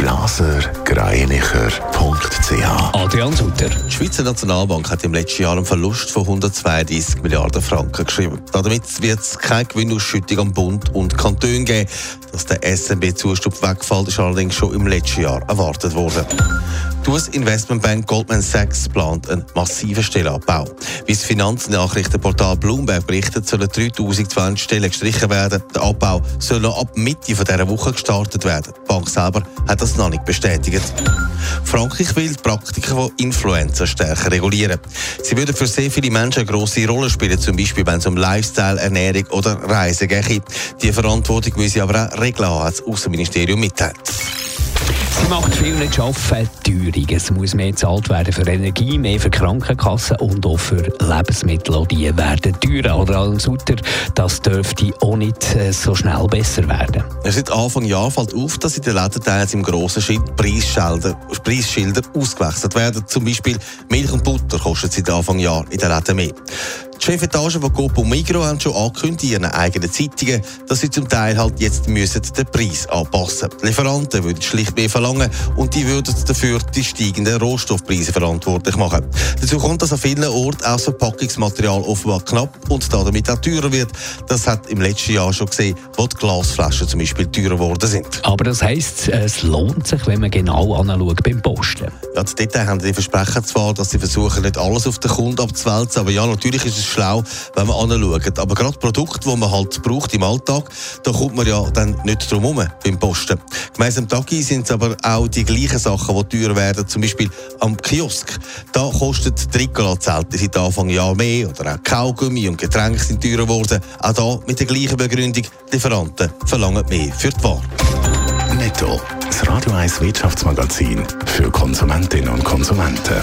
blasergreinicher.ch Adrian Sutter. Die Schweizer Nationalbank hat im letzten Jahr einen Verlust von 132 Milliarden Franken geschrieben. Damit wird es keine Gewinnausschüttung am Bund und Kanton geben. Dass der SNB-Zustand wegfällt, ist allerdings schon im letzten Jahr erwartet worden. Die US-Investmentbank Goldman Sachs plant einen massiven Stellenabbau. Wie das Finanznachrichtenportal Bloomberg berichtet, sollen 3020 Stellen gestrichen werden. Der Abbau soll noch ab Mitte dieser Woche gestartet werden. Die Bank selber hat das noch nicht bestätigt. Frankreich will die Praktiken von Influencer stärker regulieren. Sie würden für sehr viele Menschen eine grosse Rolle spielen, zum Beispiel wenn es um Lifestyle, Ernährung oder Reisen geht. Die Verantwortung müssen sie aber auch regeln, hat das Außenministerium mitteilt. Sie macht viel nicht arbeiten, Teuerung. Es muss mehr gezahlt werden für Energie, mehr für Krankenkassen und auch für Lebensmittel. Auch die werden teurer. Oder als Sutter, das dürfte auch nicht äh, so schnell besser werden. Seit Anfang Jahr fällt auf, dass in den Läden im grossen Schritt Preisschilder, Preisschilder ausgewechselt werden. Zum Beispiel Milch und Butter kostet seit Anfang Jahr in den Läden mehr. Die Chefetage von Coop und Migros haben schon angekündigt in ihren eigenen Zeitungen, dass sie zum Teil halt jetzt müssen den Preis anpassen müssen. Lieferanten würden schlicht mehr verlangen und die würden dafür die steigenden Rohstoffpreise verantwortlich machen. Dazu kommt, dass an vielen Orten auch das Verpackungsmaterial offenbar knapp und damit auch teurer wird. Das hat im letzten Jahr schon gesehen, wo die Glasflaschen zum Beispiel teurer geworden sind. Aber das heisst, es lohnt sich, wenn man genau anschaut beim Posten. Ja, die Details haben die versprechen zwar, dass sie versuchen, nicht alles auf den Kunden abzuwälzen, aber ja, natürlich ist es schlau, wenn man anschaut. Aber gerade Produkte, die man halt braucht im Alltag, da kommt man ja dann nicht drum herum beim Posten. Gemäss Tagi sind es aber auch die gleichen Sachen, die teurer werden, zum Beispiel am Kiosk. Da kostet Trikola-Zelte seit Anfang Jahr mehr oder auch Kaugummi und Getränke sind teurer geworden. Auch da mit der gleichen Begründung, Lieferanten verlangen mehr für die Ware. Netto, das Radio 1 Wirtschaftsmagazin für Konsumentinnen und Konsumenten.